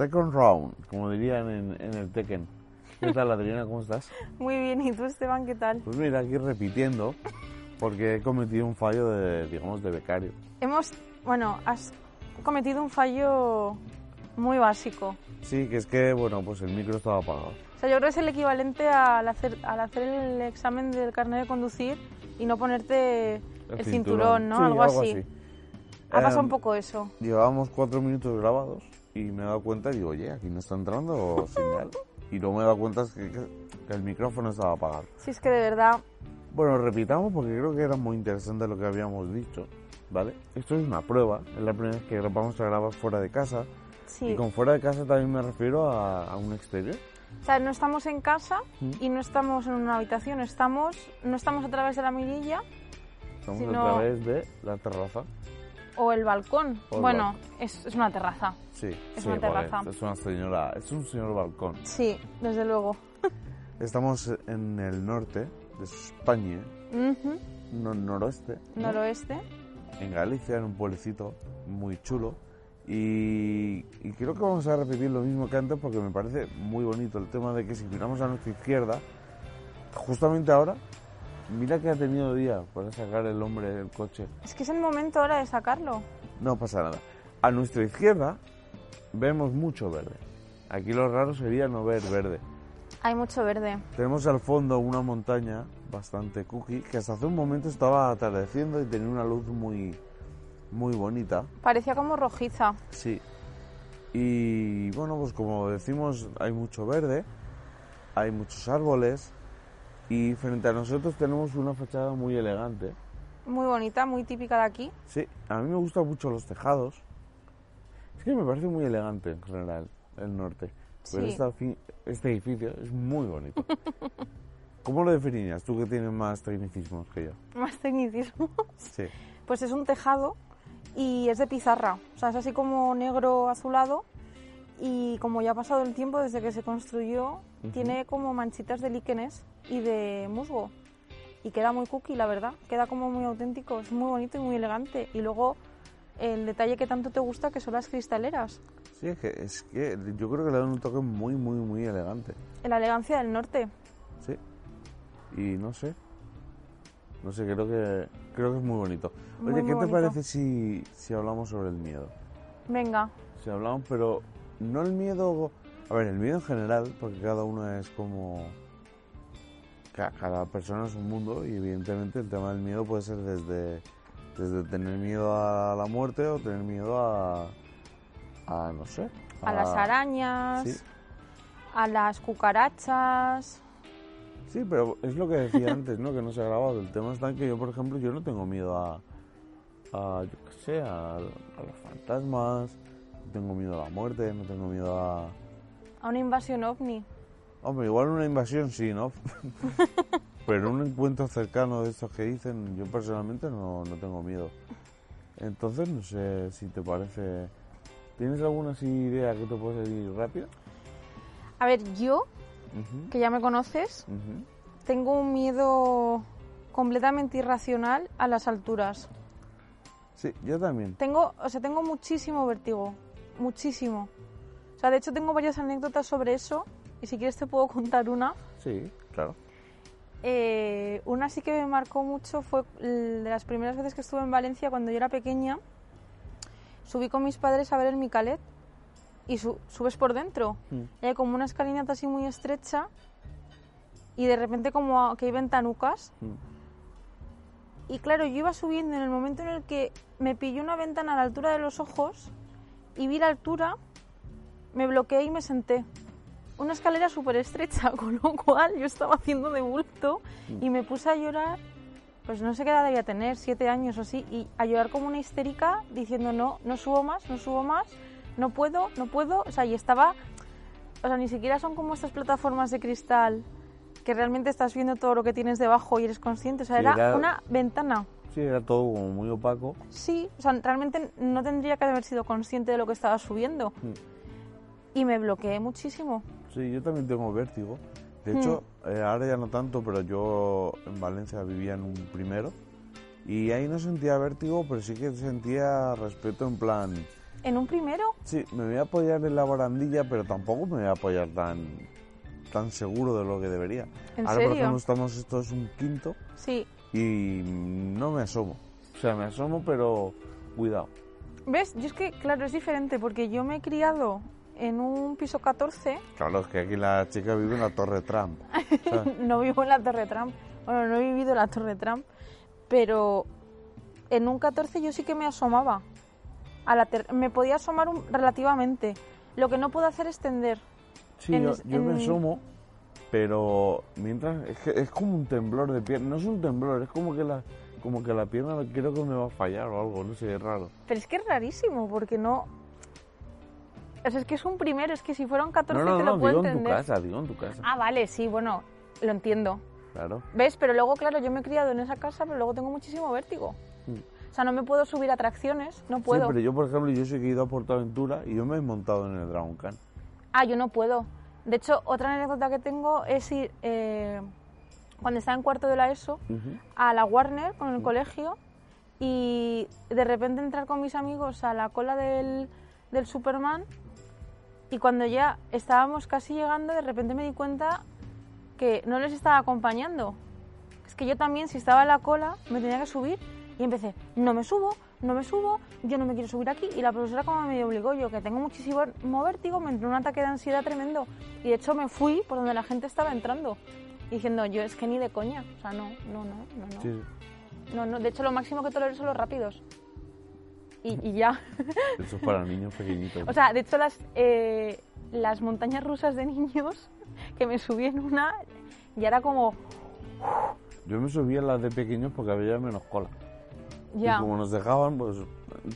second round, como dirían en, en el Tekken. ¿Qué tal, Adriana? ¿Cómo estás? Muy bien, ¿y tú, Esteban, qué tal? Pues mira, aquí repitiendo, porque he cometido un fallo de, digamos, de becario. Hemos, bueno, has cometido un fallo muy básico. Sí, que es que, bueno, pues el micro estaba apagado. O sea, yo creo que es el equivalente al hacer, al hacer el examen del carnet de conducir y no ponerte el, cinturón, ¿no? Sí, algo, así. Ha pasado Em, un poco eso. Llevábamos cuatro minutos grabados y me he dado cuenta y digo, oye, aquí no está entrando señal. Y luego me he dado cuenta que, que- el micrófono estaba apagado. Si es que de verdad, Bueno, repitamos porque creo que era muy interesante lo que habíamos dicho, ¿vale? Esto es una prueba, es la primera vez que vamos a grabar fuera de casa. sí. Y con fuera de casa también me refiero a, a un exterior. O sea, no estamos en casa Mm. y no estamos en una habitación, estamos, no estamos a través de la mirilla Estamos Si a través de la terraza. O el balcón. O el bueno, es, es una terraza. Sí, Es sí, una terraza. es una señora, es un señor balcón. Sí, desde luego. Estamos en el norte de España, no, noroeste, ¿no? Noroeste. en Galicia, en un pueblecito muy chulo. Y, y creo que vamos a repetir lo mismo que antes porque me parece muy bonito el tema de que si miramos a nuestra izquierda, justamente ahora, mira que ha tenido día para sacar el hombre del coche. Es que es el momento ahora de sacarlo. No pasa nada. A nuestra izquierda vemos mucho verde. Aquí lo raro sería no ver verde. Hay mucho verde. Tenemos al fondo una montaña bastante cookie que hasta hace un momento estaba atardeciendo y tenía una luz muy, muy bonita. Parecía como rojiza. Sí. Y bueno, pues como decimos, hay mucho verde, hay muchos árboles y frente a nosotros tenemos una fachada muy elegante. Muy bonita, muy típica de aquí. Sí, a mí me gustan mucho los tejados. Es que me parece muy elegante en general el norte. Pero Sí. esta fi- este edificio es muy bonito. ¿Cómo lo definirías tú que tienes más tecnicismos que yo? Más tecnicismo. Sí. Pues es un tejado y es de pizarra. O sea, es así como negro azulado. Y como ya ha pasado el tiempo desde que se construyó, tiene como manchitas de líquenes y de musgo. Y queda muy cookie, la verdad. Queda como muy auténtico. Es muy bonito y muy elegante. Y luego el detalle que tanto te gusta, que son las cristaleras. Sí, es que, es que yo creo que le dan un toque muy, muy, muy elegante. La elegancia del norte. Sí. Y no sé. No sé, creo que creo que es muy bonito. Muy, Oye, muy ¿qué te bonito. parece si, si hablamos sobre el miedo? Venga, Si hablamos, pero no el miedo... A ver, el miedo en general, porque cada uno es como... ca- Cada persona es un mundo y evidentemente el tema del miedo puede ser desde, desde tener miedo a la muerte o tener miedo a... a no sé. a las arañas, Sí. a las cucarachas. Sí, pero es lo que decía antes, ¿no? Que no se ha grabado. El tema está en que yo, por ejemplo, yo no tengo miedo a, a yo qué sé, a, a los fantasmas, no tengo miedo a la muerte, no tengo miedo a... A una invasión ovni. Hombre, igual una invasión sí, ¿no? pero un encuentro cercano de estos que dicen, yo personalmente no, no tengo miedo. Entonces, no sé si te parece... ¿Tienes alguna así idea que te puede salir rápida? A ver, yo, Ujú, que ya me conoces, ujú. tengo un miedo completamente irracional a las alturas. Sí, yo también. Tengo, o sea, tengo muchísimo vértigo, muchísimo. O sea, de hecho tengo varias anécdotas sobre eso y si quieres te puedo contar una. Sí, claro. Eh, una sí que me marcó mucho fue de las primeras veces que estuve en Valencia cuando yo era pequeña. Subí con mis padres a ver el Micalet y su- subes por dentro. Mm. Y hay como una escalinata así muy estrecha y de repente como que hay ventanucas. Mm. Y claro, yo iba subiendo en el momento en el que me pilló una ventana a la altura de los ojos y vi la altura, me bloqueé y me senté. Una escalera súper estrecha, con lo cual yo estaba haciendo de bulto y me puse a llorar, pues no sé qué edad debía tener, siete años o así, y a llorar como una histérica diciendo no, no subo más, no subo más, no puedo, no puedo. O sea, y estaba, o sea, ni siquiera son como estas plataformas de cristal que realmente estás viendo todo lo que tienes debajo y eres consciente. O sea, era, era- una ventana. Sí, era todo como muy opaco. Sí, o sea, realmente no tendría que haber sido consciente de lo que estaba subiendo. Mm. Y me bloqueé muchísimo. Sí, yo también tengo vértigo. De hecho, eh, ahora ya no tanto, pero yo en Valencia vivía en un primero y ahí no sentía vértigo, pero sí que sentía respeto en plan, ¿En un primero? Sí, me voy a apoyar en la barandilla, pero tampoco me voy a apoyar tan, tan seguro de lo que debería. ¿En Ahora, por serio? ejemplo, estamos, esto es un quinto Sí. y no me asomo. O sea, me asomo, pero cuidado. ¿Ves? Yo es que, claro, es diferente porque yo me he criado en un piso 14, Claro, es que aquí la chica vive en la Torre Trump. ¿sabes? no vivo en la Torre Trump, bueno, no he vivido en la Torre Trump, pero en un 14 yo sí que me asomaba. A la me podía asomar un- relativamente. Lo que no puedo hacer es tender. Sí, En yo, yo me asomo, pero mientras es, que es como un temblor de pierna. No es un temblor, es como que la como que la pierna creo que me va a fallar o algo, no sé, es raro. Pero es que es rarísimo porque no... O sea, es que es un primero, es que si fuera un 14 No, no, te no, lo puedo digo en tu entender. casa, digo en tu casa. Ah, vale, sí, bueno, lo entiendo. Claro. ¿Ves? Pero luego, claro, yo me he criado en esa casa, pero luego tengo muchísimo vértigo. Mm. O sea, no me puedo subir a atracciones, no puedo. Sí, pero yo, por ejemplo, yo que he ido a Portaventura y yo me he montado en el Dragon Khan. Ah, yo no puedo. De hecho, otra anécdota que tengo es ir, eh, cuando estaba en cuarto de la ESO, a la Warner con el colegio y de repente entrar con mis amigos a la cola del, del Superman y cuando ya estábamos casi llegando, de repente me di cuenta que no les estaba acompañando. Es que yo también, si estaba en la cola, me tenía que subir y empecé, no me subo, no me subo, yo no me quiero subir aquí. Y la profesora como me obligó, yo que tengo muchísimo vértigo, me entró un ataque de ansiedad tremendo. Y de hecho me fui por donde la gente estaba entrando. Diciendo, yo es que ni de coña. O sea, no, no, no, no, no. Sí. No, no, de hecho lo máximo que tolero son los rápidos. Y, y ya. Eso es para niños pequeñitos. o sea, de hecho las, eh, las montañas rusas de niños, que me subí en una, ya era como, yo me subía en las de pequeños porque había menos cola. ya. Y como nos dejaban, pues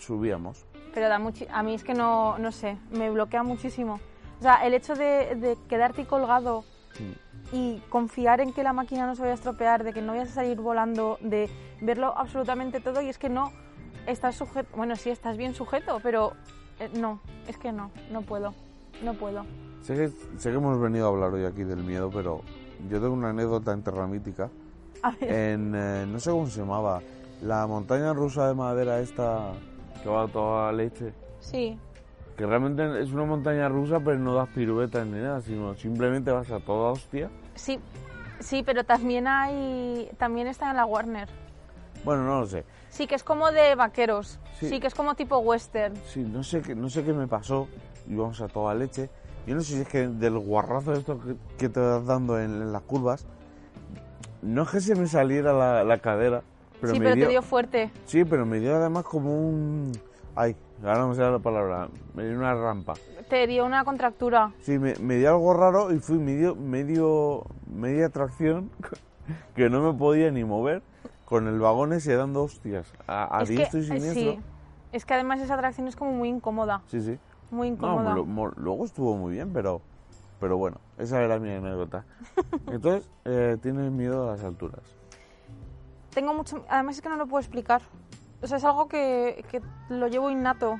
subíamos. Pero da a mí es que no, no sé, me bloquea muchísimo. O sea, el hecho de, de quedarte colgado Mm. y confiar en que la máquina no se vaya a estropear, de que no vayas a salir volando, de verlo absolutamente todo y es que no estás sujeto, bueno, sí estás bien sujeto, pero eh, no, es que no, no puedo, no puedo. Sé que, sé que hemos venido a hablar hoy aquí del miedo, pero yo tengo una anécdota. A ver, En, eh, no sé cómo se llamaba, la montaña rusa de madera esta que va a toda leche. sí, Que realmente es una montaña rusa, pero no das piruetas ni nada, sino simplemente vas a toda hostia. sí, sí, pero también hay, también está en la Warner. Bueno, no lo sé. Sí, que es como de vaqueros, Sí. sí, que es como tipo western. Sí, no sé qué, no sé qué me pasó. Íbamos a toda leche. Yo no sé si es que del guarrazo de esto que, que te vas dando en, en las curvas, no es que se me saliera la, la cadera, pero sí, me pero dio, te dio fuerte. sí, pero me dio además como un, ay, ahora no me sale la palabra, me dio una rampa. Te dio una contractura. Sí, me, me dio algo raro y fui medio, medio, media tracción que no me podía ni mover con el vagón ese dando hostias a, a es que, diestro y eh, siniestro. sí, es que además esa atracción es como muy incómoda, sí. sí. muy No, incómoda. lo- mo- luego estuvo muy bien, pero, pero bueno, esa era mi anécdota. Entonces, eh, tienes miedo a las alturas. Tengo mucho, además es que no lo puedo explicar. O sea, es algo que, que lo llevo innato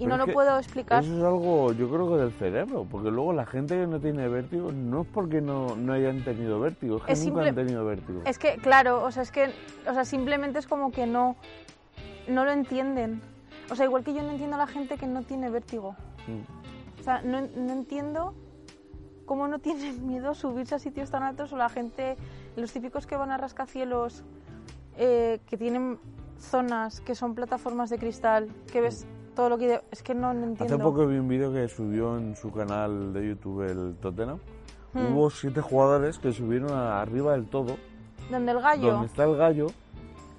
y Pero no lo puedo explicar. Eso es algo, yo creo que del cerebro, porque luego la gente que no tiene vértigo no es porque no, no hayan tenido vértigo, es que Es nunca simple- han tenido vértigo. Es que, claro, o sea, es que, o sea, simplemente es como que no, no lo entienden. O sea, igual que yo no entiendo a la gente que no tiene vértigo. Mm. O sea, no, no entiendo cómo no tienen miedo a subirse a sitios tan altos o la gente, los típicos que van a rascacielos, eh, que tienen zonas que son plataformas de cristal, que ves todo lo que... Es que no, no entiendo. Hace poco vi un vídeo que subió en su canal de YouTube el Tottenham. Hmm. Hubo siete jugadores que subieron a- arriba del todo, Donde el gallo... donde está el gallo,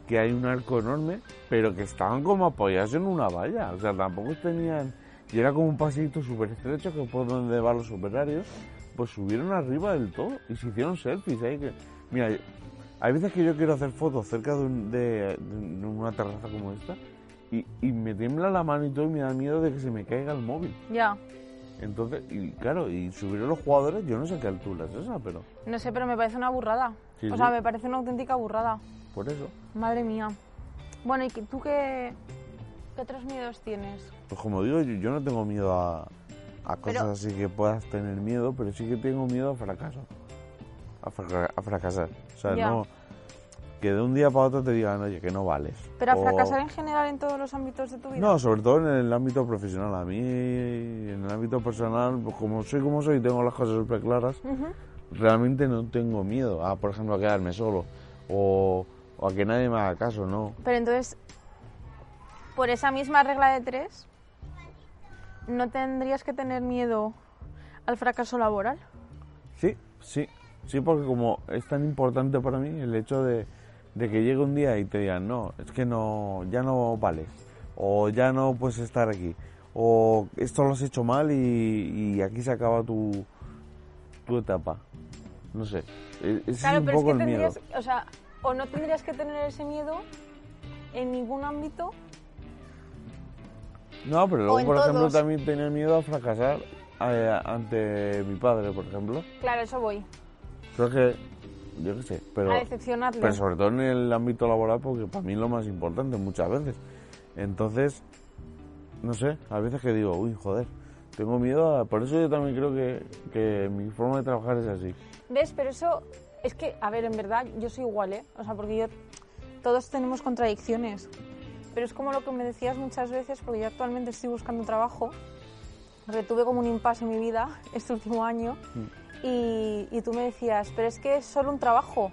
que hay un arco enorme, pero que estaban como apoyados en una valla. O sea, tampoco tenían... Y era como un pasito súper estrecho que por donde van los operarios, pues subieron arriba del todo y se hicieron selfies ahí que... Mira, hay veces que yo quiero hacer fotos cerca de, un- de- de una terraza como esta y, y me tiembla la mano y todo y me da miedo de que se me caiga el móvil. Ya. Entonces, y claro, y subieron los jugadores, yo no sé qué altura es esa, pero No sé, pero me parece una burrada. Sí, o sí. sea, me parece una auténtica burrada. por eso. Madre mía. Bueno, ¿y tú qué, qué otros miedos tienes? Pues como digo, yo, yo no tengo miedo a, a cosas Pero- así que puedas tener miedo, pero sí que tengo miedo a fracaso. A, fraca- a fracasar. O sea, Ya. no... que de un día para otro te digan, oye, que no vales. Pero a O- fracasar en general en todos los ámbitos de tu vida. No, sobre todo en el ámbito profesional. A mí, en el ámbito personal, pues como soy como soy y tengo las cosas súper claras, realmente no tengo miedo a, por ejemplo, a quedarme solo o, o a que nadie me haga caso, no. Pero entonces, por esa misma regla de tres, ¿no tendrías que tener miedo al fracaso laboral? Sí, sí, sí, porque como es tan importante para mí el hecho de, de que llegue un día y te digan, no, es que no, ya no vales, o ya no puedes estar aquí, o esto lo has hecho mal y, y aquí se acaba tu, tu etapa. No sé, e- ese Claro, es un pero es poco que el miedo. tendrías, o sea, o no tendrías que tener ese miedo en ningún ámbito. No, pero luego, por ejemplo, todos. también tenía miedo a fracasar eh, ante mi padre, por ejemplo. Claro, eso voy. Creo que, yo qué sé, pero... a. Pero sobre todo en el ámbito laboral, porque para mí es lo más importante muchas veces. Entonces, no sé, a veces que digo, uy, joder, tengo miedo a... Por eso yo también creo que, que mi forma de trabajar es así. ¿Ves? Pero eso es que, a ver, en verdad yo soy igual, ¿eh? O sea, porque yo, todos tenemos contradicciones. Pero es como lo que me decías muchas veces, porque yo actualmente estoy buscando trabajo. Porque tuve como un impasse en mi vida este último año. Y, y tú me decías, pero es que es solo un trabajo.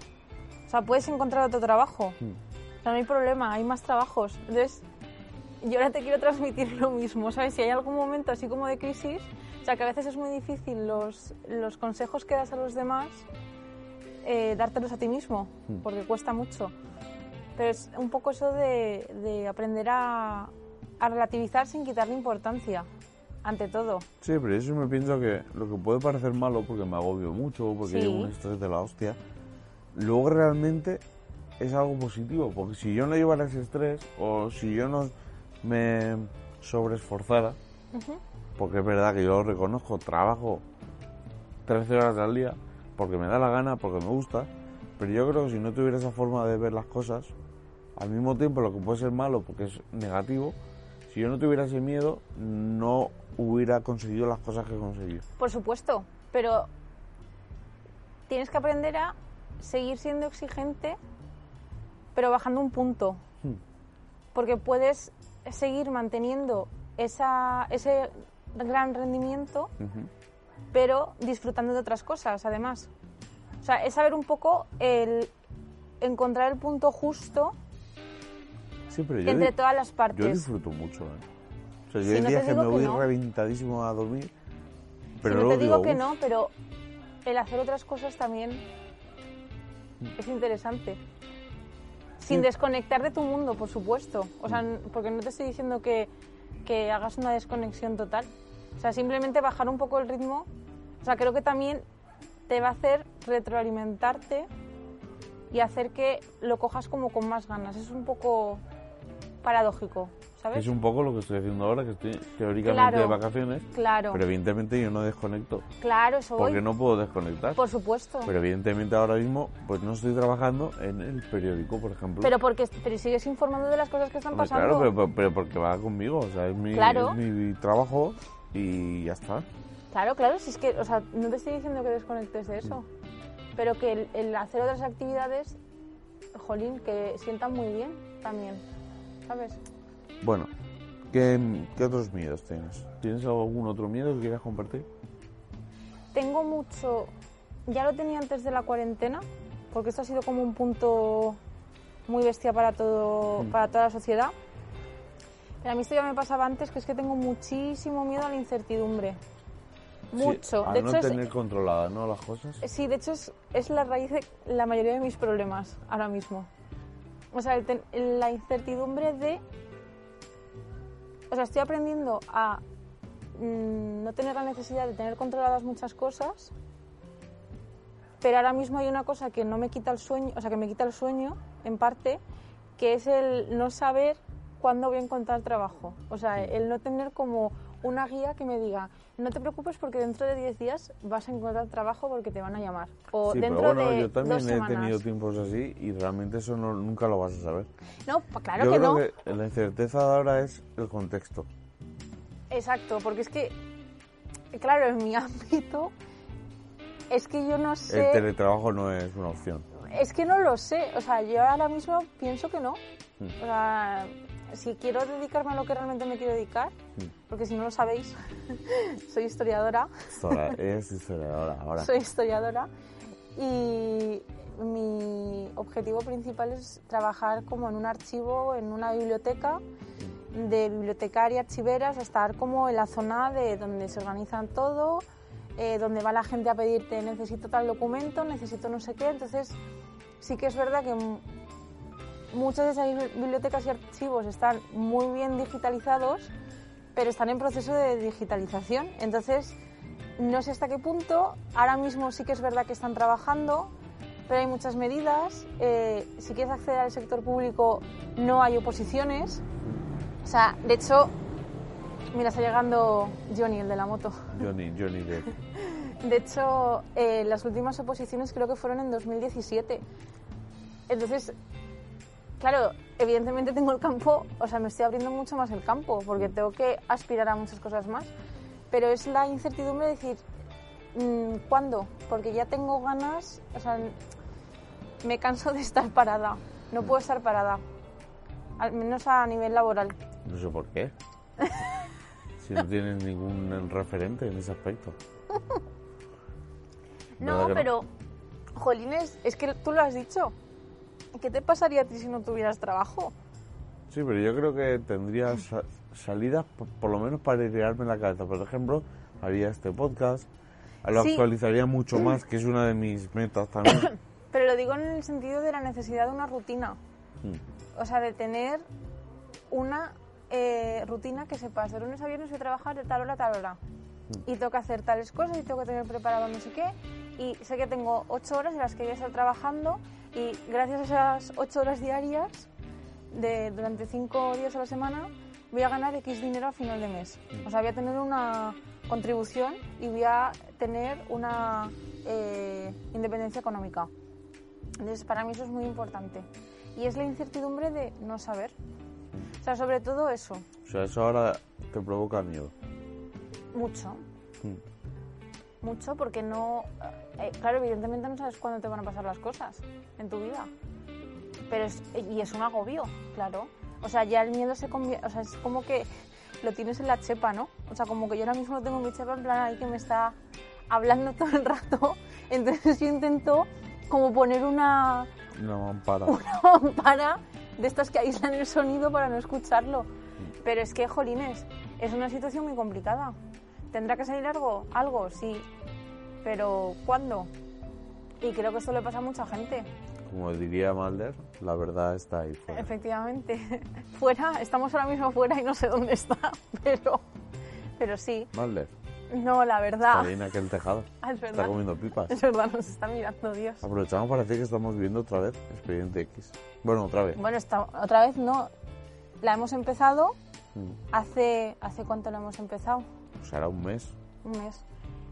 O sea, puedes encontrar otro trabajo. O sea, no hay problema, hay más trabajos. Entonces, yo ahora te quiero transmitir lo mismo, ¿sabes? Si hay algún momento así como de crisis, o sea, que a veces es muy difícil los, los consejos que das a los demás, eh, dártelos a ti mismo, porque cuesta mucho. Pero es un poco eso de, de aprender a, a relativizar sin quitarle importancia, ante todo. Sí, pero yo me pienso que lo que puede parecer malo, porque me agobio mucho, porque Sí. llevo un estrés de la hostia, luego realmente es algo positivo, porque si yo no llevara ese estrés, o si yo no me sobreesforzara, Ujú. porque es verdad que yo lo reconozco, trabajo 13 horas al día, porque me da la gana, porque me gusta, pero yo creo que si no tuviera esa forma de ver las cosas, al mismo tiempo lo que puede ser malo, porque es negativo, si yo no tuviera ese miedo, no hubiera conseguido las cosas que he conseguido. Por supuesto, pero tienes que aprender a seguir siendo exigente, pero bajando un punto. Hmm. Porque puedes seguir manteniendo esa, ese gran rendimiento, pero disfrutando de otras cosas, además. O sea, es saber un poco el encontrar el punto justo Sí, pero yo, entre todas las yo partes. disfruto mucho. ¿eh? O sea, yo Sí, hay no días que me que voy no. reventadísimo a dormir, pero Sí, no te digo digo, que no, pero el hacer otras cosas también es interesante. Sin Sí. desconectar de tu mundo, por supuesto. O sea, Mm. porque no te estoy diciendo que, que hagas una desconexión total. O sea, simplemente bajar un poco el ritmo. O sea, creo que también te va a hacer retroalimentarte y hacer que lo cojas como con más ganas. Es un poco paradójico, ¿sabes? Es un poco lo que estoy haciendo ahora, que estoy teóricamente Claro. de vacaciones, Claro, pero evidentemente yo no desconecto, claro, eso porque no puedo desconectar. Por supuesto. Pero evidentemente ahora mismo pues no estoy trabajando en el periódico, por ejemplo. Pero porque pero sigues informando de las cosas que están pasando. claro, pero, pero- pero porque va conmigo, o sea, es mi, Claro. es mi trabajo y ya está. Claro, claro, si es que, o sea, no te estoy diciendo que desconectes de eso, pero que el, el hacer otras actividades, jolín, que sientan muy bien también, ¿sabes? Bueno, ¿qué, qué otros miedos tienes? ¿Tienes algún otro miedo que quieras compartir? Tengo mucho, ya lo tenía antes de la cuarentena, porque esto ha sido como un punto muy bestia para todo, Mm. para toda la sociedad. Pero a mí esto ya me pasaba antes, que es que tengo muchísimo miedo a la incertidumbre. Mucho. Sí, a de no hecho, es- tener controladas ¿no? las cosas. Sí, de hecho es, es la raíz de la mayoría de mis problemas ahora mismo. O sea, el la incertidumbre de... O sea, estoy aprendiendo a mm, no tener la necesidad de tener controladas muchas cosas, pero ahora mismo hay una cosa que no me quita el sueño, o sea, que me quita el sueño, en parte, que es el no saber cuándo voy a encontrar trabajo. O sea, el no tener como una guía que me diga, no te preocupes porque dentro de 10 días vas a encontrar trabajo porque te van a llamar. O Sí, dentro pero bueno, de yo también dos he semanas. tenido tiempos así y realmente eso no- nunca lo vas a saber. No, pa- claro yo que creo no. que la incerteza de ahora es el contexto. Exacto, porque es que, claro, en mi ámbito es que yo no sé... El teletrabajo no es una opción. Es que no lo sé. O sea, yo ahora mismo pienso que no. Mm. O sea, si quiero dedicarme a lo que realmente me quiero dedicar, Mm. porque si no lo sabéis, soy historiadora. Historia- es historiadora ahora. Soy historiadora y mi objetivo principal es trabajar como en un archivo, en una biblioteca de bibliotecaria, archiveras, estar como en la zona de donde se organizan todo, eh, donde va la gente a pedirte necesito tal documento, necesito no sé qué. Entonces sí que es verdad que muchas de esas bibliotecas y archivos están muy bien digitalizados, pero están en proceso de digitalización. Entonces no sé hasta qué punto. Ahora mismo sí que es verdad que están trabajando, pero hay muchas medidas. Eh, si quieres acceder al sector público, no hay oposiciones. O sea, de hecho, mira, está llegando Johnny, el de la moto. Johnny, Johnny Depp. De hecho, eh, las últimas oposiciones creo que fueron en 2017. Entonces, claro, evidentemente tengo el campo, o sea, me estoy abriendo mucho más el campo, porque tengo que aspirar a muchas cosas más. Pero es la incertidumbre de decir, mm, ¿cuándo? Porque ya tengo ganas, o sea, me canso de estar parada. No puedo estar parada, al menos a nivel laboral. No sé por qué. Si no tienes ningún referente en ese aspecto. ¿Verdad No, pero, Jolines, es que tú lo has dicho. ¿Qué te pasaría a ti si no tuvieras trabajo? Sí, pero yo creo que tendría sa- salidas por, por lo menos para idearme la cabeza. Por ejemplo, haría este podcast, lo Sí. actualizaría mucho más, que es una de mis metas también. Pero lo digo en el sentido de la necesidad de una rutina. Mm. O sea, de tener una eh, rutina que sepas, de lunes a viernes voy a trabajar de tal hora a tal hora. Y tengo que hacer tales cosas y tengo que tener preparado no sé qué. Y sé que tengo ocho horas en las que voy a estar trabajando y gracias a esas ocho horas diarias, de, durante cinco días a la semana, voy a ganar X dinero a final de mes. O sea, voy a tener una contribución y voy a tener una eh, independencia económica. Entonces, para mí eso es muy importante. Y es la incertidumbre de no saber. O sea, sobre todo eso, O sea, eso ahora te provoca miedo. mucho. Mm. Mucho porque no... eh, claro, evidentemente no sabes cuándo te van a pasar las cosas en tu vida. Pero es, y es un agobio, claro. O sea, ya el miedo se convierte... O sea, es como que lo tienes en la chepa, ¿no? O sea, como que yo ahora mismo lo tengo en mi chepa en plan ahí que me está hablando todo el rato. Entonces yo intento como poner una, Una mampara. una mampara de estas que aíslan el sonido para no escucharlo. Pero es que, jolines, es una situación muy complicada. ¿Tendrá que salir algo? Algo, sí. Pero, ¿cuándo? Y creo que esto le pasa a mucha gente. Como diría Malder, la verdad está ahí fuera. Efectivamente. Fuera, estamos ahora mismo fuera y no sé dónde está. Pero, pero sí. Malder, No, la verdad. está ahí en aquel tejado. Ah, es Está comiendo pipas. Es verdad, nos está mirando Dios. Aprovechamos para decir que estamos viendo otra vez Expediente X. Bueno, otra vez. Bueno, está, otra vez no. La hemos empezado Mm. hace... ¿Hace cuánto la hemos empezado? Sea, era un mes. Un mes.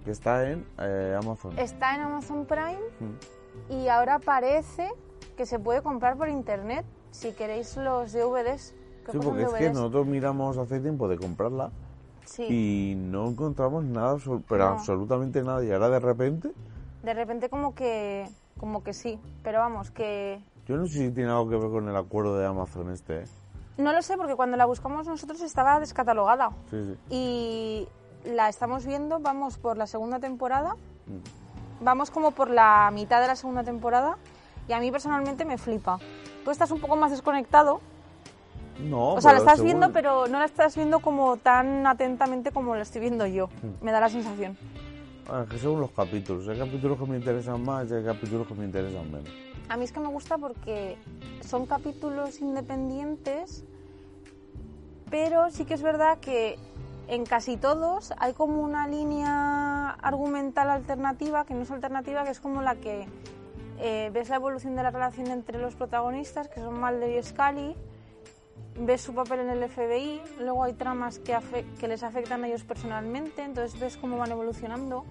Que está en eh, Amazon. Está en Amazon Prime Mm. y ahora parece que se puede comprar por internet si queréis los DVDs. Sí, son porque es que nosotros miramos hace tiempo de comprarla Sí, y no encontramos nada, pero No. absolutamente nada. Y ahora de repente, de repente como que, como que sí, pero vamos, que... yo no sé si tiene algo que ver con el acuerdo de Amazon este. ¿eh? No lo sé porque cuando la buscamos nosotros estaba descatalogada Sí, sí. y la estamos viendo, vamos por la segunda temporada, Mm. vamos como por la mitad de la segunda temporada y a mí personalmente me flipa. Tú estás un poco más desconectado, No, o sea, la estás según- viendo pero no la estás viendo como tan atentamente como la estoy viendo yo, Mm. me da la sensación. Ah, es que según los capítulos. Hay capítulos que me interesan más y hay capítulos que me interesan menos. A mí es que me gusta porque son capítulos independientes, pero sí que es verdad que en casi todos hay como una línea argumental alternativa, que no es alternativa, que es como la que eh, ves la evolución de la relación entre los protagonistas, que son Mulder y Scully, ves su papel en el FBI, luego hay tramas que, que les afectan a ellos personalmente, entonces ves cómo van evolucionando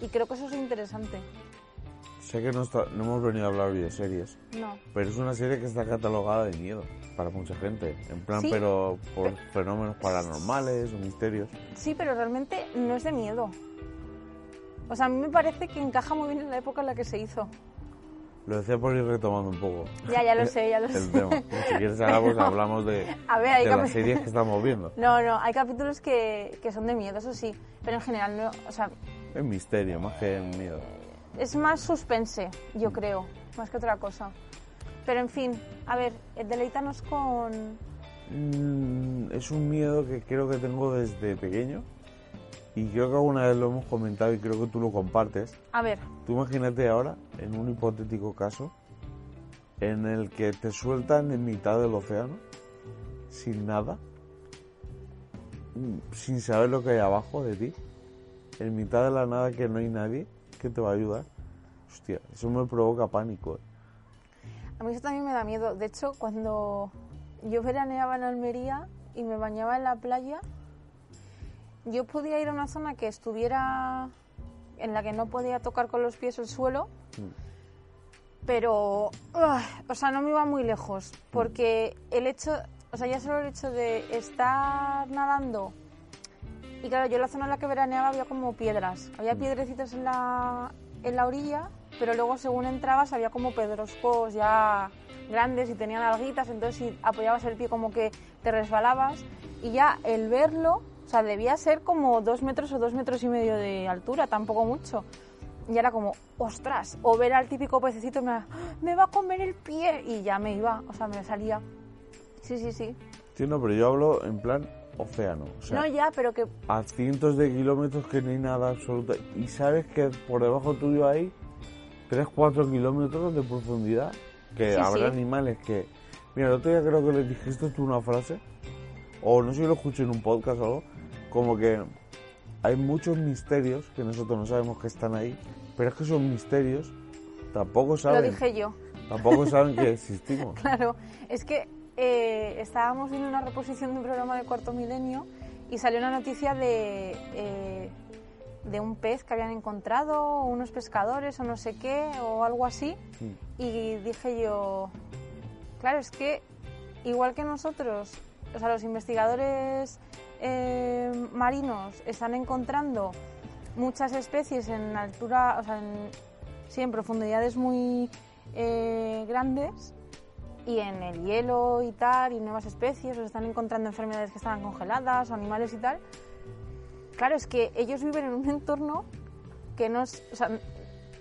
y creo que eso es interesante. Sé que no, está- no hemos venido a hablar de series, No. pero es una serie que está catalogada de miedo para mucha gente. En plan, Sí. pero por fenómenos paranormales o misterios. Sí, pero realmente no es de miedo. O sea, a mí me parece que encaja muy bien en la época en la que se hizo. Lo decía por ir retomando un poco. Ya, ya lo sé, ya lo el sé. tema. Si quieres ahora pues hablamos de, A ver, hay de las series que estamos viendo. No, no, hay capítulos que, que son de miedo, eso sí, pero en general no, o sea, Es misterio, más que miedo. Es más suspense, yo creo, más que otra cosa. Pero en fin, a ver, eh, deleítanos con... Mm, es un miedo que creo que tengo desde pequeño. Y creo que alguna vez lo hemos comentado y creo que tú lo compartes. A ver, Tú imagínate ahora, en un hipotético caso, en el que te sueltan en mitad del océano, sin nada, mm, sin saber lo que hay abajo de ti, en mitad de la nada que no hay nadie que te va a ayudar. Hostia, eso me provoca pánico. ¿eh? a mí eso también me da miedo. De hecho, cuando yo veraneaba en Almería y me bañaba en la playa, yo podía ir a una zona que estuviera en la que no podía tocar con los pies el suelo, pero, ¡ugh! o sea, no me iba muy lejos, porque el hecho, o sea, ya solo el hecho de estar nadando, y claro, yo en la zona en la que veraneaba había como piedras, había piedrecitas en la, en la orilla, pero luego según entrabas había como pedroscos ya grandes y tenían alguitas, entonces si apoyabas el pie como que te resbalabas, y ya el verlo, o sea, debía ser como dos metros o dos metros y medio de altura, tampoco mucho. Y era como, ostras, o ver al típico pececito, me, va- me va a comer el pie, y ya me iba, o sea, me salía. Sí, sí, sí. Sí, no, pero yo hablo en plan océano. O sea, no, ya, pero que, a cientos de kilómetros que no hay nada absoluto. Y sabes que por debajo tuyo hay 3-4 kilómetros de profundidad. Que Sí, habrá sí. animales que. Mira, el otro día creo que le dijiste tú una frase, o no sé si lo escuché en un podcast o algo, como que hay muchos misterios que nosotros no sabemos que están ahí, pero es que esos misterios tampoco lo saben, dije yo. tampoco saben que existimos. Claro, es que eh, estábamos viendo una reposición de un programa de Cuarto Milenio y salió una noticia de, eh, de un pez que habían encontrado, unos pescadores o no sé qué, o algo así. Y dije yo, claro, es que igual que nosotros, o sea, los investigadores eh, marinos están encontrando muchas especies en altura, o sea, en, sí, en profundidades muy eh, grandes y en el hielo y tal, y nuevas especies, o se están encontrando enfermedades que estaban congeladas o animales y tal. Claro, es que ellos viven en un entorno que no, es- o sea,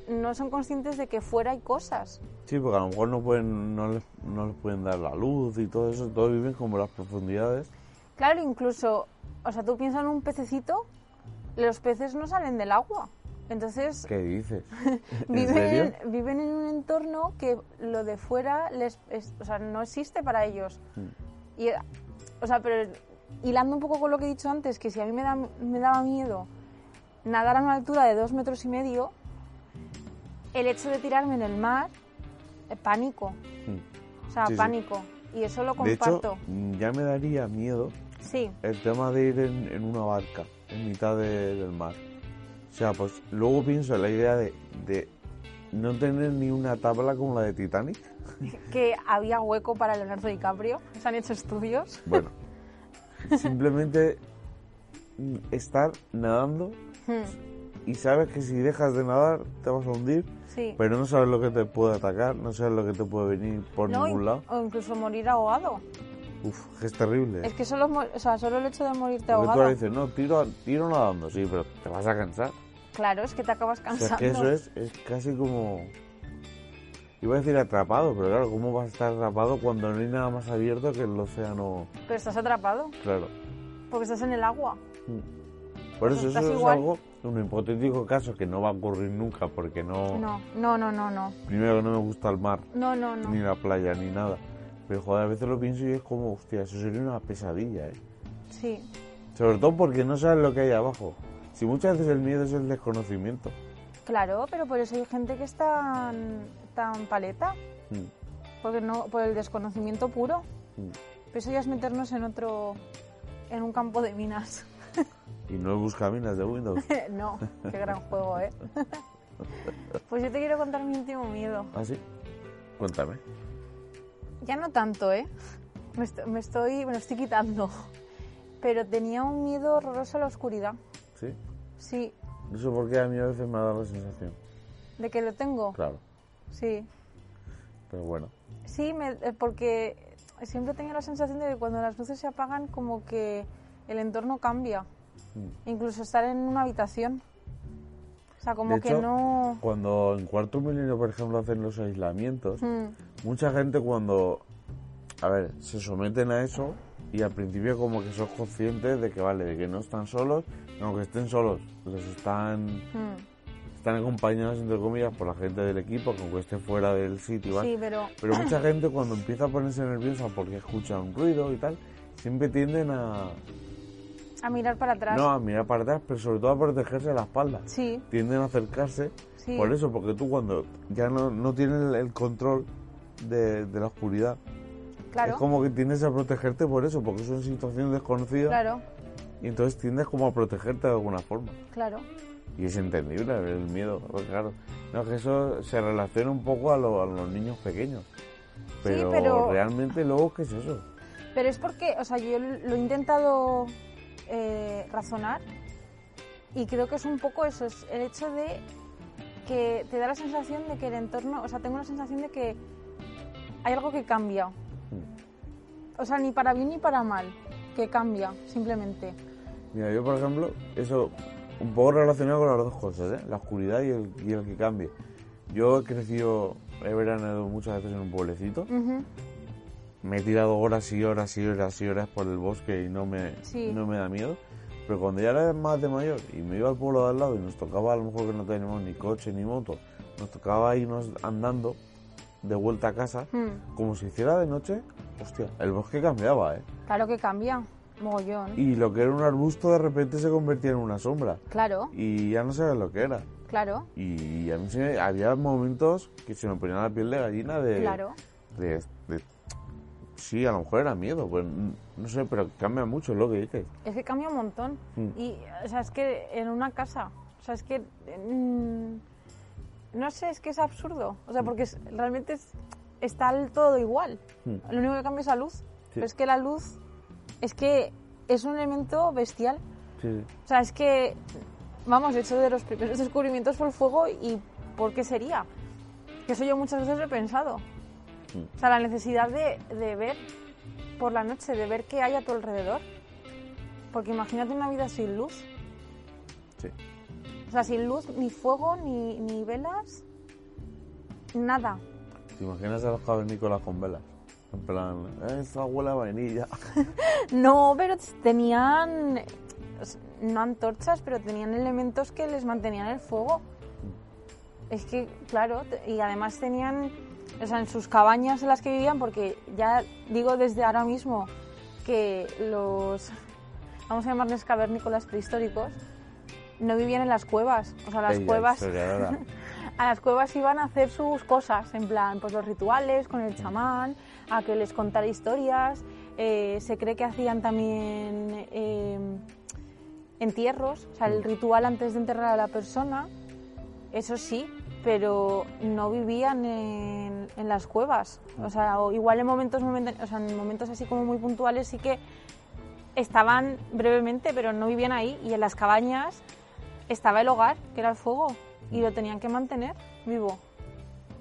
no son conscientes de que fuera hay cosas. Sí, porque a lo mejor no, pueden, no, les, no les pueden dar la luz y todo eso, todos viven como las profundidades. Claro, incluso, o sea, tú piensas en un pececito, los peces no salen del agua. Entonces, ¿Qué dices? ¿En viven serio? viven en un entorno que lo de fuera les, es- o sea, no existe para ellos. Mm. Y, o sea, pero hilando un poco con lo que he dicho antes, que si a mí me, da, me daba miedo nadar a una altura de dos metros y medio, el hecho de tirarme en el mar, eh, pánico. Mm. O sea, Sí, sí. pánico. Y eso lo De hecho, comparto. mm, ya me daría miedo sí, el tema de ir en, en una barca en mitad de- del mar. O sea, pues luego pienso en la idea de, de no tener ni una tabla como la de Titanic. que había hueco para Leonardo DiCaprio. Se han hecho estudios. Bueno, simplemente estar nadando Hmm, y sabes que si dejas de nadar te vas a hundir, sí. pero no sabes lo que te puede atacar, no sabes lo que te puede venir por No, ningún in- lado. O incluso morir ahogado. Uf, que es terrible. Es que solo, o sea, solo el hecho de morirte Porque tú ahogado. ahora dices, no, tiro, tiro nadando, sí, pero te vas a cansar. Claro, es que te acabas O sea, cansando. es que eso es, es casi como... Iba a decir atrapado, pero claro, ¿cómo vas a estar atrapado cuando no hay nada más abierto que el océano? Pero estás atrapado, Claro. porque estás en el agua. Por Pues eso estás eso es igual. algo, un hipotético caso que no va a ocurrir nunca, porque no... No, no, no, no, no. Primero que no me gusta el mar, No, no, no. ni la playa, ni nada. Pero joder, a veces lo pienso y es como, hostia, eso sería una pesadilla, ¿eh? Sí, Sobre todo porque no sabes lo que hay abajo. Si muchas veces el miedo es el desconocimiento. claro, pero por eso hay gente que es tan, tan paleta. Mm, Porque no, por el desconocimiento puro. mm. Pero eso ya es meternos en otro, en un campo de minas. Y no buscaminas de Windows. no, qué gran juego, ¿eh? pues yo te quiero contar mi último miedo. ¿Ah, sí? Cuéntame. Ya no tanto, ¿eh? Me, est- me estoy, me lo estoy quitando. Pero tenía un miedo horroroso a la oscuridad. ¿Sí? Sí, No sé por qué a mí a veces me ha dado la sensación. de que lo tengo. Claro. Sí. Pero bueno. Sí, me- eh, porque siempre tengo la sensación de que cuando las luces se apagan como que el entorno cambia. Mm. Incluso estar en una habitación. O sea, como De que hecho, no... Cuando en cuarto milenio, por ejemplo, hacen los aislamientos, Mm, mucha gente cuando, a ver, se someten a eso y al principio como que son conscientes de que vale, de que no están solos, aunque estén solos, les están, mm. están acompañados entre comillas por la gente del equipo, que aunque esté fuera del sitio, ¿vale? Sí, pero... Pero mucha gente cuando empieza a ponerse nerviosa porque escucha un ruido y tal, siempre tienden a, A mirar para atrás. no, a mirar para atrás, pero sobre todo a protegerse la espalda. Sí, Tienden a acercarse sí. por eso, porque tú cuando ya no, no tienes el, el control de, de la oscuridad, Claro, es como que tiendes a protegerte por eso, porque es una situación desconocida claro, y entonces tiendes como a protegerte de alguna forma. claro. Y es entendible el miedo, claro. No, que eso se relaciona un poco a, lo- a los niños pequeños. Pero, pero- realmente luego, ¿qué es eso? Pero es porque, o sea, yo lo he intentado eh, razonar y creo que es un poco eso, es el hecho de que te da la sensación de que el entorno, o sea, tengo la sensación de que hay algo que cambia. O sea, ni para bien ni para mal, que cambia, simplemente. Mira, yo por ejemplo, eso un poco relacionado con las dos cosas, ¿eh? la oscuridad y el, y el que cambie. Yo he crecido, he veraneado muchas veces en un pueblecito, Ujú, me he tirado horas y horas y horas y horas por el bosque y no me, Sí. no me da miedo. Pero cuando ya era más de mayor y me iba al pueblo de al lado y nos tocaba a lo mejor que no teníamos ni coche ni moto, nos tocaba irnos andando de vuelta a casa, mm, como si hiciera de noche, hostia, el bosque cambiaba, ¿eh? Claro que cambia, mogollón. Y lo que era un arbusto de repente se convertía en una sombra. Claro, Y ya no sabes lo que era. claro, Y a mí se había momentos que se me ponía la piel de gallina de, claro. de, de- Sí, a lo mejor era miedo, pues no sé, pero cambia mucho lo que dices. Es que cambia un montón. Mm. Y, o sea, es que en una casa, o sea, es que. mm, no sé, es que es absurdo. O sea, porque es- realmente es- está todo igual. Mm. Lo único que cambia es la luz. Sí. Pero es que la luz. Es que es un elemento bestial. Sí, O sea, es que. Vamos, de hecho, de los primeros descubrimientos fue el fuego y ¿por qué sería? Que eso yo muchas veces lo he pensado. Mm. O sea, la necesidad de, de ver por la noche, de ver qué hay a tu alrededor. Porque imagínate una vida sin luz. sí. O sea, sin luz, ni fuego, ni, ni velas, nada. ¿Te imaginas a los cavernícolas con velas? En plan, "Eh, esa huele a vainilla. No, pero tenían, no antorchas, pero tenían elementos que les mantenían el fuego. Es que, claro, y además tenían, o sea, en sus cabañas en las que vivían, porque ya digo desde ahora mismo que los, vamos a llamarles cavernícolas prehistóricos, no vivían en las cuevas. O sea, las Ella, cuevas... a las cuevas iban a hacer sus cosas, en plan, pues los rituales con el chamán, a que les contara historias. eh, se cree que hacían también eh, entierros, o sea, el ritual antes de enterrar a la persona, eso sí, pero no vivían en, en las cuevas. O sea, o igual en momentos, o sea, en momentos así como muy puntuales sí que estaban brevemente, pero no vivían ahí. Y en las cabañas estaba el hogar, que era el fuego, y lo tenían que mantener vivo.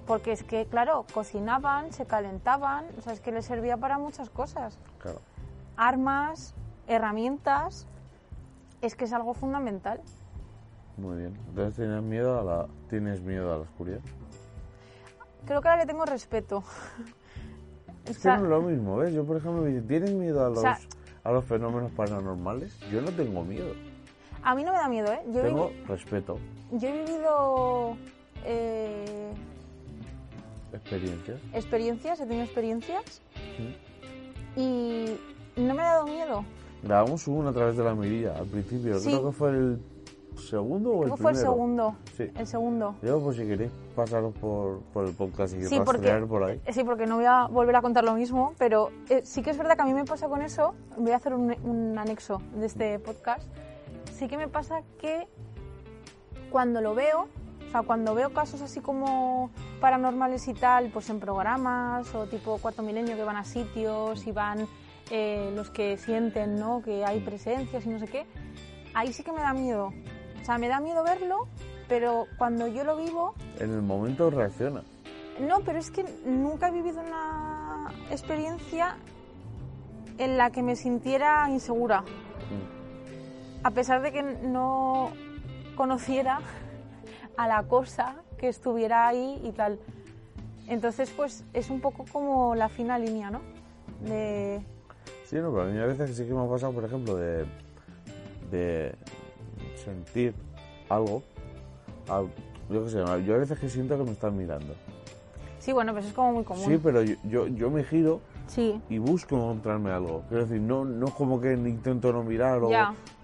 Porque es que, claro, cocinaban, se calentaban, o sea, es que les servía para muchas cosas. Claro. Armas, herramientas, es que es algo fundamental. Muy bien. Entonces tienes miedo a la, tienes miedo a la oscuridad. Creo que ahora le tengo respeto. Es O que no es lo mismo, ¿ves? Yo, por ejemplo, ¿tienes miedo a los, sea- a los fenómenos paranormales? Yo no tengo miedo. A mí no me da miedo, ¿eh? Yo, Tengo vivi- respeto, yo he vivido eh, experiencias. experiencias, he tenido experiencias Sí. y no me ha dado miedo. Grabamos uno a través de la mirilla al principio. Sí. Creo que fue el segundo o el que fue el primero. segundo. Sí. El segundo. Yo, pues si queréis, pasaros por, por el podcast y Sí, porque- por ahí. Sí, porque no voy a volver a contar lo mismo, pero eh, sí que es verdad que a mí me pasa con eso. Voy a hacer un, un anexo de este podcast. Sí que me pasa que cuando lo veo, o sea, cuando veo casos así como paranormales y tal, pues en programas o tipo Cuarto Milenio que van a sitios y van eh, los que sienten, ¿no? Que hay presencias y no sé qué, ahí sí que me da miedo. O sea, me da miedo verlo, pero cuando yo lo vivo, En el momento reacciona. No, pero es que nunca he vivido una experiencia en la que me sintiera insegura. Mm. A pesar de que no conociera a la cosa que estuviera ahí y tal. Entonces, pues es un poco como la fina línea, ¿no? De... Sí, no, pero a mí a veces sí que me ha pasado, por ejemplo, de, de sentir algo. al- yo qué sé, yo a veces que siento que me están mirando. Sí, bueno, pues es como muy común. Sí, pero yo, yo, yo me giro Sí, y busco encontrarme algo. Quiero decir, no, no es como que intento no mirar o,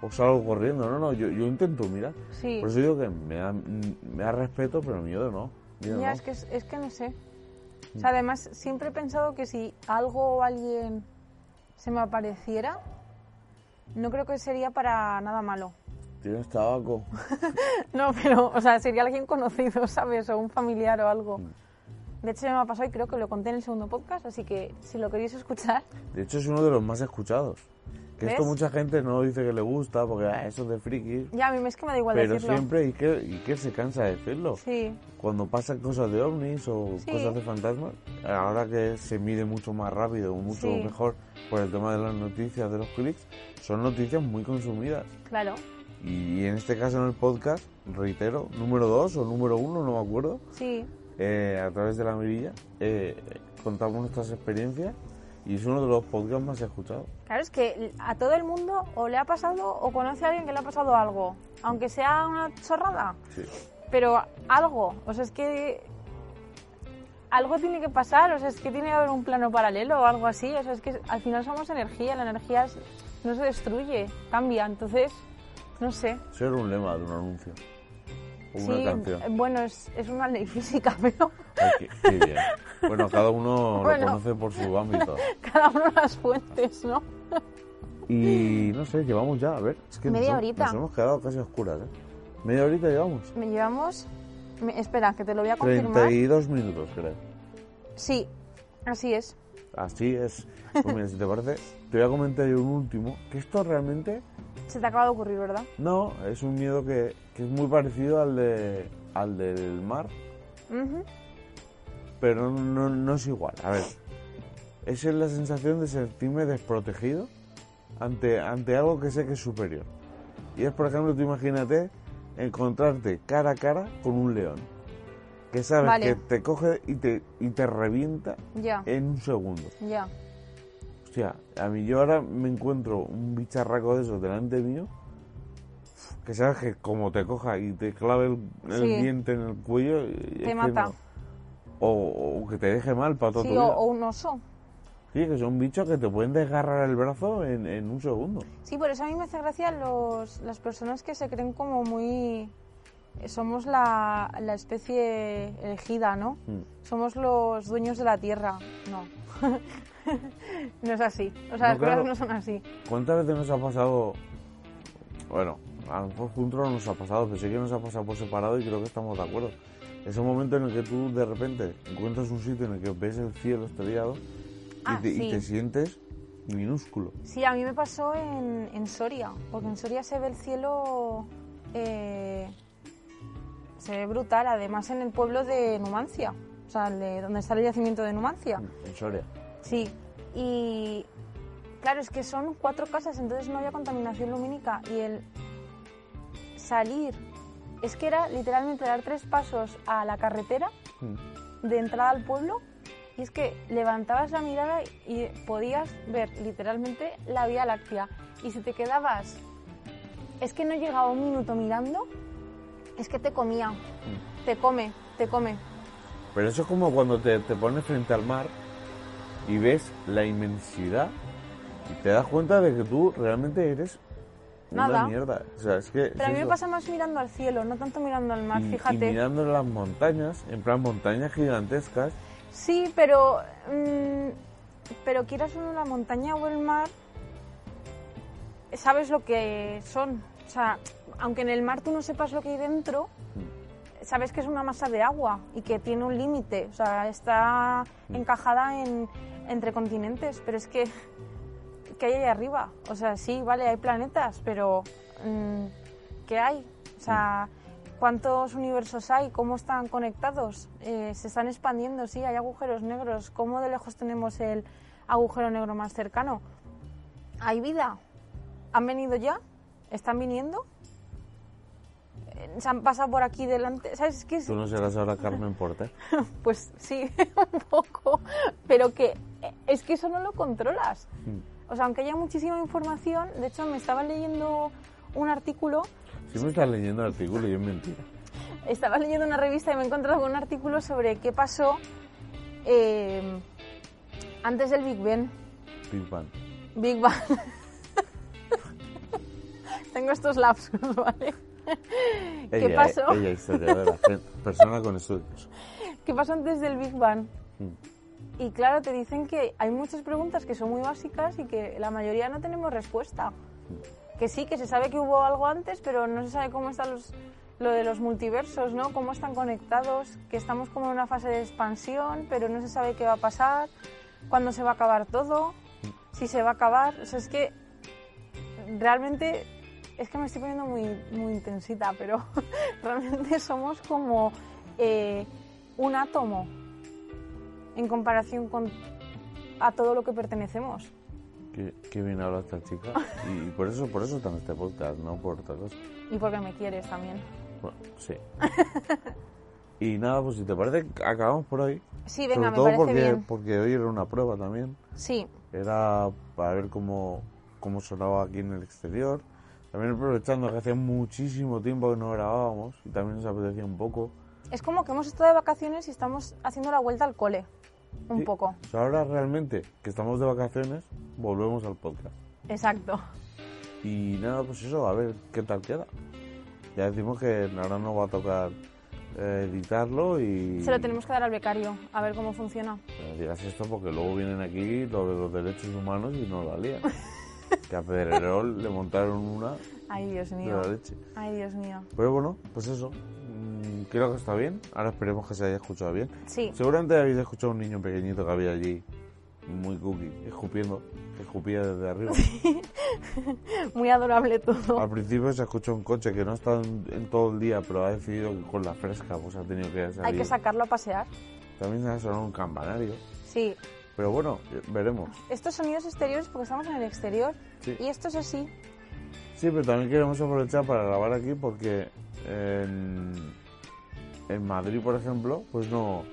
o salgo corriendo. No, no, yo, yo intento mirar. sí. Por eso digo que me da, me da respeto, pero miedo no. Miedo Ya, no. es que, es que no sé. O sea, además, siempre he pensado que si algo o alguien se me apareciera, no creo que sería para nada malo. Tienes tabaco. No, pero, o sea, sería alguien conocido, ¿sabes? O un familiar o algo. De hecho, me ha pasado y creo que lo conté en el segundo podcast, así que si lo queréis escuchar, De hecho, es uno de los más escuchados. Que esto ¿Ves? mucha gente no dice que le gusta, porque ah, eso es de friki. ya a mí es que me da igual Pero decirlo. siempre, y que, y que se cansa de decirlo. Sí, Cuando pasan cosas de ovnis o Sí. cosas de fantasmas, ahora que se mide mucho más rápido, mucho Sí. mejor por el tema de las noticias, de los clics, son noticias muy consumidas. claro. Y en este caso en el podcast, reitero, número 2 o número 1, no me acuerdo, Sí, eh, a través de la mirilla, eh, contamos nuestras experiencias y es uno de los podcasts más escuchados. Claro, es que a todo el mundo o le ha pasado o conoce a alguien que le ha pasado algo, aunque sea una chorrada, Sí. pero algo, o sea, es que algo tiene que pasar, o sea, es que tiene que haber un plano paralelo o algo así, o sea, es que al final somos energía, la energía no se destruye, cambia, entonces, no sé. Eso era un lema de un anuncio. Una sí, canción. bueno, es, es una ley física, pero Ay, qué, qué bien. Bueno, cada uno Bueno. lo conoce por su ámbito. cada uno las fuentes, ¿no? Y no sé, llevamos ya, a ver. Es que Media nos, horita. nos hemos quedado casi oscuras, ¿eh? Media horita llevamos. Me llevamos, me- espera, que te lo voy a confirmar. 32 minutos, creo. Sí, así es. Así es. Pues mira, si te parece, te voy a comentar yo un último. Que esto realmente Se te acaba de ocurrir, ¿verdad? no es un miedo que, que es muy parecido al, de, al del mar, pero no, no es igual. A ver, esa es la sensación de sentirme desprotegido ante, ante algo que sé que es superior. Y es, por ejemplo, tú imagínate encontrarte cara a cara con un león. Que sabes Vale. que te coge y te, y te revienta Ya, en un segundo. ya. Hostia, a mí yo ahora me encuentro un bicharraco de esos delante mío, que sabes que como te coja y te clave el, el Sí. diente en el cuello, Te mata. no. O, o que te deje mal para toda Sí, o, o un oso. Sí, que son bichos que te pueden desgarrar el brazo en, en un segundo. Sí, por eso a mí me hace gracia los, las personas que se creen como muy... Somos la, la especie elegida, ¿no? Mm. Somos los dueños de la tierra. No. no es así. O sea, No, las claro. cosas no son así. ¿Cuántas veces nos ha pasado? Bueno, a lo mejor juntos no nos ha pasado, pero sí que nos ha pasado por separado y creo que estamos de acuerdo. Ese momento en el que tú de repente encuentras un sitio en el que ves el cielo estrellado y, Ah, te, y sí. te sientes minúsculo. Sí, a mí me pasó en, en Soria, porque en Soria se ve el cielo, eh, se ve brutal, además en el pueblo de Numancia, o sea, el de- donde está el yacimiento de Numancia. En Soria. Sí, y claro, es que son cuatro casas, entonces no había contaminación lumínica y el salir, es que era literalmente dar tres pasos a la carretera Mm. de entrada al pueblo y es que levantabas la mirada y podías ver literalmente la Vía Láctea. Y si te quedabas, es que no llegaba un minuto mirando, es que te comía, te come, te come. Pero eso es como cuando te, te pones frente al mar y ves la inmensidad y te das cuenta de que tú realmente eres una Nada. mierda. O sea, es que Pero a mí me pasa más mirando al cielo, no tanto mirando al mar, y, y fíjate. mirando las montañas, en plan montañas gigantescas, Sí, pero. mm, pero quieras o no, la montaña o el mar. Sabes lo que son. O sea, aunque en el mar tú no sepas lo que hay dentro, sabes que es una masa de agua y que tiene un límite. O sea, está encajada en, entre continentes. Pero es que. ¿Qué hay ahí arriba? O sea, sí, vale, hay planetas, pero. mm, ¿Qué hay? O sea. ¿Cuántos universos hay? ¿Cómo están conectados? Eh, ¿Se están expandiendo? Sí, hay agujeros negros. ¿Cómo de lejos tenemos el agujero negro más cercano? ¿Hay vida? ¿Han venido ya? ¿Están viniendo? Eh, ¿Se han pasado por aquí delante? ¿Sabes? Es- ¿Tú no serás ahora Carmen Porter? Pues sí, un poco. Pero que es que eso no lo controlas. O sea, aunque haya muchísima información, de hecho me estaba leyendo un artículo Si me estás leyendo el artículo y es mentira. estaba leyendo una revista y me he encontrado con un artículo sobre qué pasó eh, antes del Big Bang. Big Bang. Big Bang. Tengo estos lapsus, ¿vale? ¿Qué Ella, pasó? Ella, historiadora, persona con estudios. ¿Qué pasó antes del Big Bang? Mm. Y claro, te dicen que hay muchas preguntas que son muy básicas y que la mayoría no tenemos respuesta. Que sí, que se sabe que hubo algo antes, pero no se sabe cómo están los, lo de los multiversos, ¿no? Cómo están conectados, que estamos como en una fase de expansión, pero no se sabe qué va a pasar, cuándo se va a acabar todo, si se va a acabar. O sea, es que realmente es que me estoy poniendo muy, muy intensita, pero realmente somos como eh, un átomo en comparación con a todo lo que pertenecemos. Qué, qué bien habla esta chica. Y por eso, por eso está en este podcast, no por otra cosa. Y porque me quieres también. Bueno, sí. y nada, pues si te parece, acabamos por hoy. Sí, venga, Sobre me todo parece porque, bien. porque hoy era una prueba también. Sí, Era para ver cómo, cómo sonaba aquí en el exterior. También aprovechando que hacía muchísimo tiempo que no grabábamos y también nos apetecía un poco. es como que hemos estado de vacaciones y estamos haciendo la vuelta al cole. Un Sí. poco. Ahora realmente que estamos de vacaciones, volvemos al podcast. Exacto. Y nada, pues eso, a ver qué tal queda. Ya decimos que ahora nos va a tocar eh, editarlo y... Se lo tenemos que dar al becario, a ver cómo funciona. No digas esto porque luego vienen aquí los de los derechos humanos y nos la lían. que a Pedrerol le montaron una Ay, Dios de mío. la leche. Ay, Dios mío. Pero bueno, pues eso. Mm, Creo que está bien. Ahora esperemos que se haya escuchado bien. Sí, Seguramente habéis escuchado a un niño pequeñito que había allí, muy cookie, escupiendo, que escupía desde arriba. muy adorable todo. Al principio se escucha un coche que no está en, en todo el día, pero ha decidido que con la fresca pues ha tenido que salir. Hay que sacarlo a pasear. También se ha sonado un campanario. Sí. Pero bueno, eh, veremos. Estos sonidos exteriores porque estamos en el exterior. Sí. Y esto es así. Sí, pero también queremos aprovechar para grabar aquí porque en, en Madrid, por ejemplo, pues no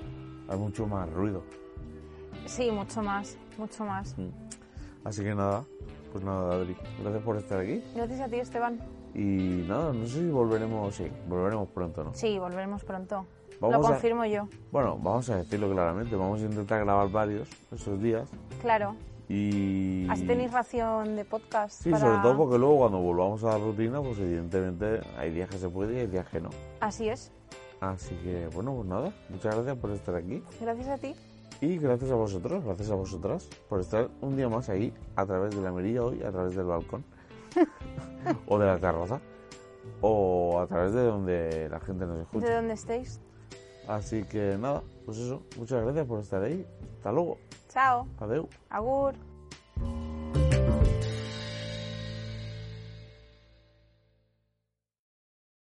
hay mucho más ruido. Sí, mucho más, mucho más. Mm. Así que nada, pues nada, Adri, gracias por estar aquí. Gracias a ti, Esteban. Y nada, no sé si volveremos, sí, volveremos pronto, ¿no? Sí, volveremos pronto. Vamos Lo a- confirmo yo. Bueno, vamos a decirlo claramente, vamos a intentar grabar varios esos días Claro. Y... Así tenéis ración de podcast. Sí, para- sobre todo porque luego cuando volvamos a la rutina, pues evidentemente hay días que se puede y hay días que no. Así es. Así que, bueno, pues nada, muchas gracias por estar aquí. Gracias a ti. Y gracias a vosotros, gracias a vosotras por estar un día más ahí a través de la mirilla hoy, a través del balcón o de la terraza o a través de donde la gente nos De escucha. donde estéis. Así que nada, pues eso, muchas gracias por estar ahí. Hasta luego. Chao. Adeu. Agur.